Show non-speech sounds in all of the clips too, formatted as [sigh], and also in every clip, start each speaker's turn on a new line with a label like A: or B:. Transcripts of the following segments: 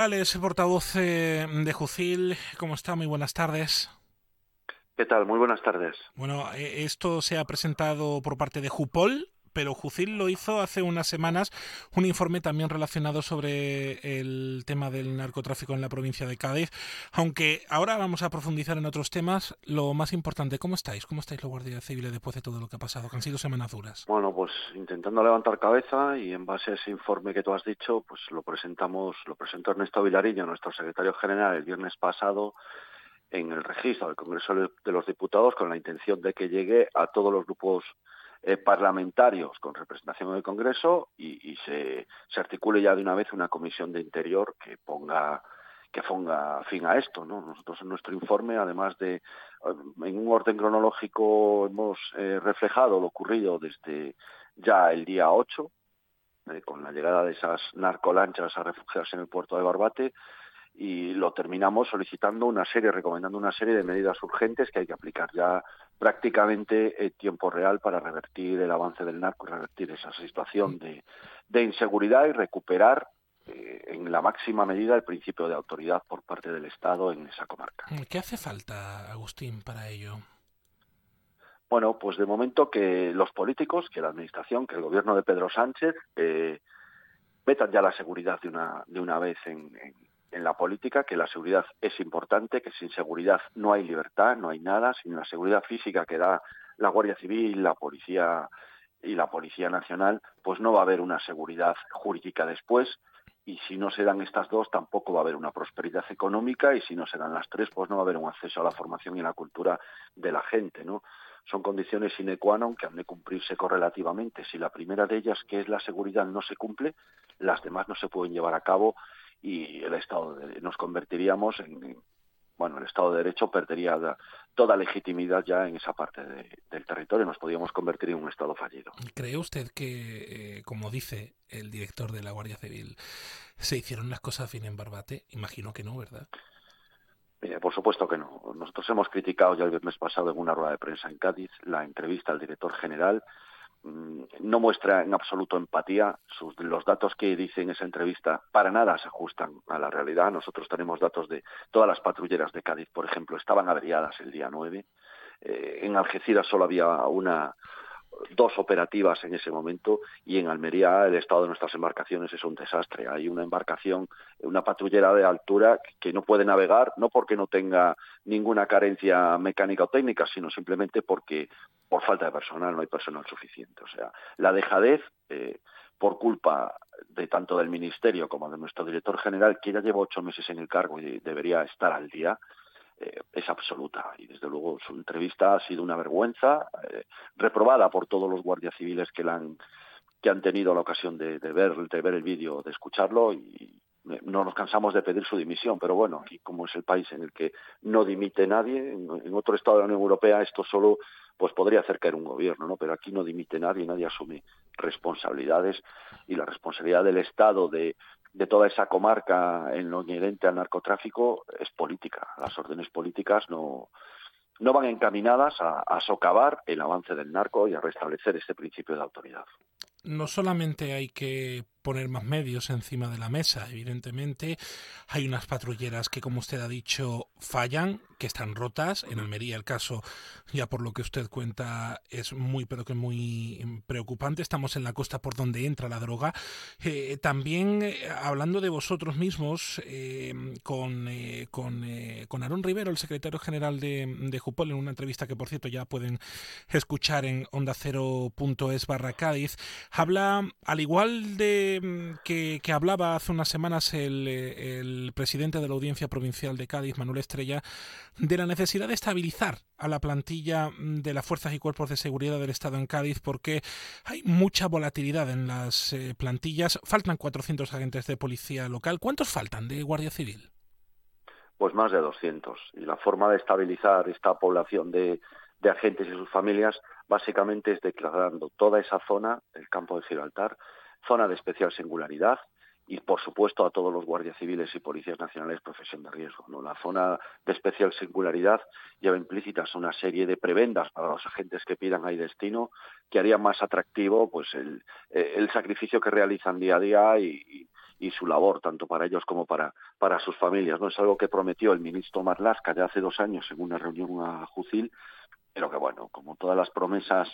A: Es el portavoz eh, de Jucil. ¿Cómo está? Muy buenas tardes.
B: ¿Qué tal? Muy buenas tardes.
A: Bueno, eh, esto se ha presentado por parte de Jupol, pero Jucil lo hizo hace unas semanas un informe también relacionado sobre el tema del narcotráfico en la provincia de Cádiz. Aunque ahora vamos a profundizar en otros temas, lo más importante, ¿cómo estáis? ¿Cómo estáis los guardias civiles después de todo lo que ha pasado? Que han sido semanas duras.
B: Bueno, pues intentando levantar cabeza y en base a ese informe que tú has dicho, pues lo presentamos, lo presentó Ernesto Vilariño, nuestro secretario general, el viernes pasado en el registro del Congreso de los Diputados con la intención de que llegue a todos los grupos eh, parlamentarios con representación en el Congreso y, se, se, articule ya de una vez una comisión de interior que ponga que ponga fin a esto. ¿no? Nosotros en nuestro informe, además de eh, en un orden cronológico, hemos eh, reflejado lo ocurrido desde ya el día 8, con la llegada de esas narcolanchas a refugiarse en el puerto de Barbate, y lo terminamos solicitando una serie, recomendando una serie de medidas urgentes que hay que aplicar ya prácticamente en tiempo real para revertir el avance del narco y revertir esa situación de, de inseguridad y recuperar eh, en la máxima medida el principio de autoridad por parte del Estado en esa comarca.
A: ¿Qué hace falta, Agustín, para ello?
B: Bueno, pues de momento que los políticos, que la Administración, que el gobierno de Pedro Sánchez eh, metan ya la seguridad de una, de una vez en, en la política que la seguridad es importante, que sin seguridad no hay libertad, no hay nada, sin la seguridad física que da la Guardia Civil, la Policía y la Policía Nacional, pues no va a haber una seguridad jurídica después y si no se dan estas dos tampoco va a haber una prosperidad económica y si no se dan las tres pues no va a haber un acceso a la formación y a la cultura de la gente, ¿no? Son condiciones sine qua non que han de cumplirse correlativamente. Si la primera de ellas, que es la seguridad, no se cumple, las demás no se pueden llevar a cabo y el Estado de, nos convertiríamos en, bueno, el Estado de Derecho perdería toda legitimidad ya en esa parte del territorio, nos podríamos convertir en un Estado fallido.
A: ¿Cree usted que, eh, como dice el director de la Guardia Civil, se hicieron las cosas bien en Barbate? Imagino que no, ¿verdad?
B: por supuesto que no. Nosotros hemos criticado ya el viernes pasado en una rueda de prensa en Cádiz la entrevista al director general no muestra en absoluto empatía. Sus, los datos que dice en esa entrevista para nada se ajustan a la realidad. Nosotros tenemos datos de todas las patrulleras de Cádiz, por ejemplo, estaban averiadas el día 9. Eh, en Algeciras solo había una, dos operativas en ese momento y en Almería el estado de nuestras embarcaciones es un desastre. Hay una embarcación, una patrullera de altura que no puede navegar, no porque no tenga ninguna carencia mecánica o técnica, sino simplemente porque por falta de personal no hay personal suficiente. O sea, la dejadez eh, por culpa de tanto del Ministerio como de nuestro director general, que ya lleva ocho meses en el cargo y debería estar al día, eh, es absoluta. Y desde luego su entrevista ha sido una vergüenza eh, reprobada por todos los guardias civiles que han que han tenido la ocasión de, ver de ver el vídeo de escucharlo y no nos cansamos de pedir su dimisión. Pero bueno aquí como es el país en el que no dimite nadie en otro estado de la Unión Europea esto solo pues podría hacer caer un gobierno no pero aquí no dimite nadie nadie asume responsabilidades y la responsabilidad del Estado de de toda esa comarca en lo inherente al narcotráfico es política. Las órdenes políticas no, no van encaminadas a, a socavar el avance del narco y a restablecer este principio de autoridad.
A: No solamente hay que poner más medios encima de la mesa. Evidentemente, hay unas patrulleras que, como usted ha dicho, fallan, que están rotas. En Almería el caso, ya por lo que usted cuenta, es muy, pero que muy preocupante. Estamos en la costa por donde entra la droga. Eh, también, eh, hablando de vosotros mismos, eh, con, con, con Aaron Rivero, el secretario general de, de Jupol, en una entrevista que, por cierto, ya pueden escuchar en onda barra Cádiz, habla, al igual de Mm, que, hablaba hace unas semanas el, presidente de la Audiencia Provincial de Cádiz, Manuel Estrella, de la necesidad de estabilizar a la plantilla mm, de las fuerzas y cuerpos de seguridad del Estado en Cádiz porque hay mucha volatilidad en las eh, plantillas. Faltan 400 agentes de policía local. ¿Cuántos faltan de Guardia Civil?
B: Pues más de 200. Y la forma de estabilizar esta población de, de agentes y sus familias básicamente es declarando toda esa zona, el campo de Gibraltar, zona de especial singularidad y, por supuesto, a todos los guardias civiles y policías nacionales profesión de riesgo. ¿no? La zona de especial singularidad lleva implícitas una serie de prebendas para los agentes que pidan ahí destino que harían más atractivo pues el, eh, el sacrificio que realizan día a día y, y su labor, tanto para ellos como para, para sus familias. No es algo que prometió el ministro Marlaska ya hace dos años en una reunión a Jucil, pero que bueno, como todas las promesas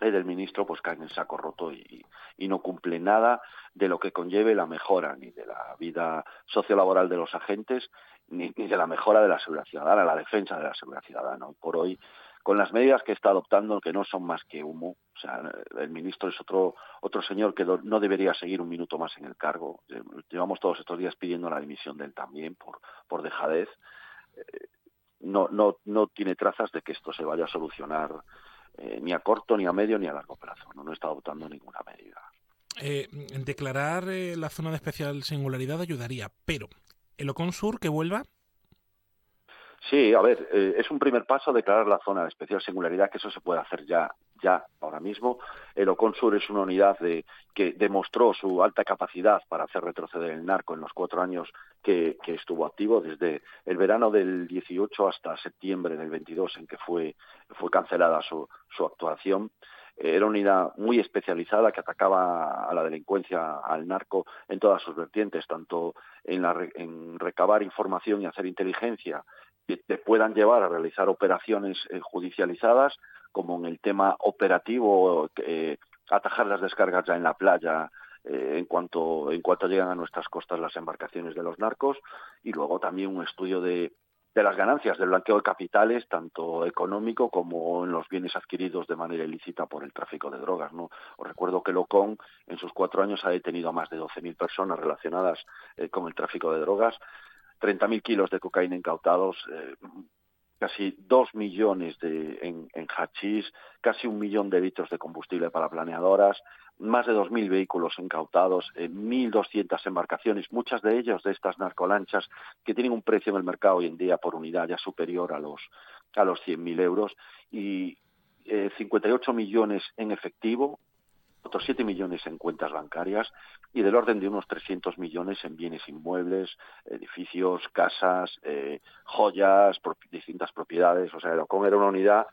B: del ministro, pues caen en saco roto y, y, no cumple nada de lo que conlleve la mejora ni de la vida sociolaboral de los agentes, ni, ni de la mejora de la seguridad ciudadana, la defensa de la seguridad ciudadana. por hoy con las medidas que está adoptando, que no son más que humo. O sea, el ministro es otro, otro señor que no debería seguir un minuto más en el cargo. Llevamos todos estos días pidiendo la dimisión de él también por, por dejadez. Eh, no, no, no tiene trazas de que esto se vaya a solucionar eh, ni a corto, ni a medio, ni a largo plazo. No, no está adoptando ninguna medida.
A: Eh, declarar la zona de especial singularidad ayudaría, pero el Ocon Sur que vuelva
B: Sí, a ver, eh, es un primer paso declarar la zona de especial singularidad, que eso se puede hacer ya, ya ahora mismo. El Oconsur es una unidad de, que demostró su alta capacidad para hacer retroceder el narco en los cuatro años que, estuvo activo, desde el verano del 18 hasta septiembre del 22, en que fue, fue cancelada su, su actuación. Era una unidad muy especializada que atacaba a la delincuencia, al narco, en todas sus vertientes, tanto en, la, en recabar información y hacer inteligencia, que te puedan llevar a realizar operaciones eh, judicializadas, como en el tema operativo, eh, atajar las descargas ya en la playa, eh, en cuanto en cuanto llegan a nuestras costas las embarcaciones de los narcos y luego también un estudio de, de las ganancias del blanqueo de capitales tanto económico como en los bienes adquiridos de manera ilícita por el tráfico de drogas no os recuerdo que Locón en sus cuatro años ha detenido a más de 12.000 personas relacionadas con el tráfico de drogas 30.000 kilos de cocaína incautados, eh, casi 2 millones de, en, en hachís, casi un millón de litros de combustible para planeadoras, más de 2.000 vehículos incautados, 1.200 eh, embarcaciones, muchas de ellas de estas narcolanchas que tienen un precio en el mercado hoy en día por unidad ya superior a los, a los 100.000 euros y 58 eh, millones en efectivo, otros 7 millones en cuentas bancarias y del orden de unos 300 millones en bienes inmuebles, edificios, casas, eh, joyas, distintas propiedades. O sea, Erocon era una unidad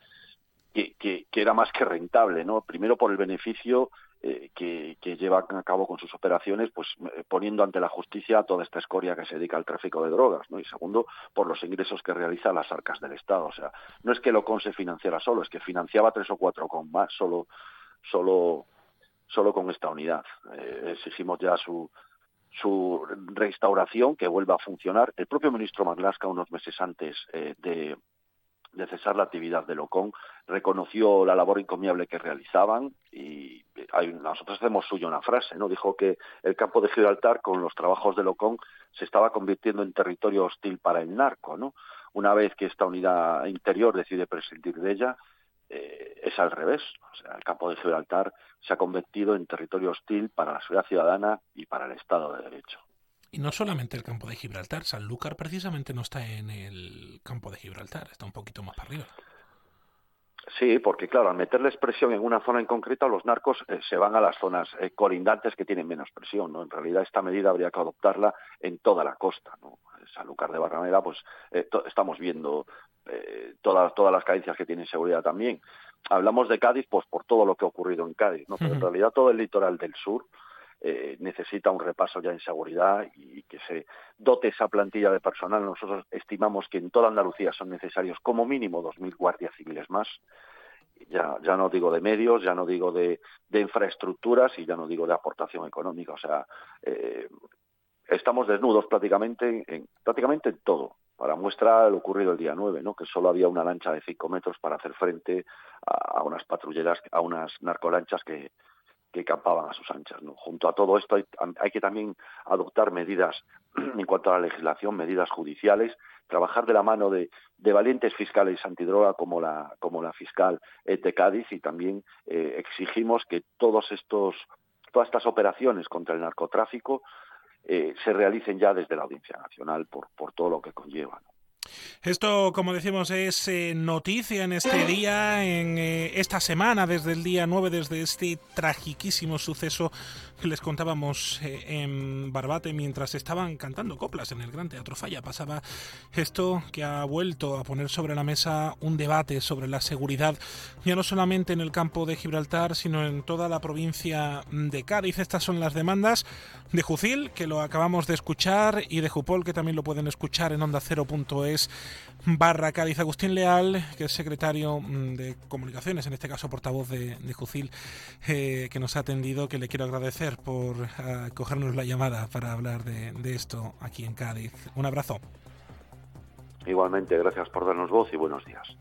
B: que, que, era más que rentable, ¿no? Primero por el beneficio eh, que, que, lleva a cabo con sus operaciones, pues eh, poniendo ante la justicia toda esta escoria que se dedica al tráfico de drogas, ¿no? Y segundo, por los ingresos que realiza las arcas del Estado. O sea, no es que Locon se financiara solo, es que financiaba tres o cuatro con más, solo, solo solo con esta unidad. Eh, exigimos ya su, su restauración, que vuelva a funcionar. El propio ministro Marlaska, unos meses antes eh, de, de, cesar la actividad de Locón, reconoció la labor encomiable que realizaban y hay, nosotros hacemos suyo una frase, ¿no? Dijo que el campo de Gibraltar, con los trabajos de Locón, se estaba convirtiendo en territorio hostil para el narco, ¿no? Una vez que esta unidad interior decide prescindir de ella, eh, es al revés. O sea, el campo de Gibraltar se ha convertido en territorio hostil para la sociedad ciudadana y para el Estado de Derecho.
A: Y no solamente el campo de Gibraltar, Sanlúcar precisamente no está en el campo de Gibraltar, está un poquito más para arriba.
B: Sí, porque claro, al meterles presión en una zona en concreto, los narcos eh, se van a las zonas eh, colindantes que tienen menos presión. ¿no? En realidad esta medida habría que adoptarla en toda la costa. ¿no? Sanlúcar de Barrameda, pues estamos viendo eh, todas, todas las carencias que tiene seguridad también. Hablamos de Cádiz pues por todo lo que ha ocurrido en Cádiz, ¿no? pero en realidad todo el litoral del sur eh, necesita un repaso ya en seguridad y que se dote esa plantilla de personal. Nosotros estimamos que en toda Andalucía son necesarios como mínimo 2.000 guardias civiles más. Ya, ya no digo de medios, ya no digo de, de infraestructuras y ya no digo de aportación económica. O sea, eh, estamos desnudos prácticamente en, prácticamente en todo para muestra lo ocurrido el día 9, ¿no? que solo había una lancha de 5 metros para hacer frente a, unas patrulleras, a unas narcolanchas que, que campaban a sus anchas. Junto a todo esto hay, que también adoptar medidas [clears throat] en cuanto a la legislación, medidas judiciales, trabajar de la mano de, de valientes fiscales antidroga como la, como la fiscal de Cádiz y también eh, exigimos que todos estos, todas estas operaciones contra el narcotráfico eh, se realicen ya desde la Audiencia Nacional por, por todo lo que conlleva.
A: Esto, como decimos, es eh, noticia en este día, en eh, esta semana, desde el día 9, desde este tragiquísimo suceso que les contábamos eh, en Barbate mientras estaban cantando coplas en el Gran Teatro Falla. Pasaba esto que ha vuelto a poner sobre la mesa un debate sobre la seguridad, ya no solamente en el campo de Gibraltar, sino en toda la provincia de Cádiz. Estas son las demandas de Jucil, que lo acabamos de escuchar, y de Jupol, que también lo pueden escuchar en onda barra Cádiz. Agustín Leal, que es secretario mm, de Comunicaciones, en este caso portavoz de, Jucil, eh, que nos ha atendido, que le quiero agradecer por uh, cogernos la llamada para hablar de, de esto aquí en Cádiz. Un abrazo.
B: Igualmente, gracias por darnos voz y buenos días.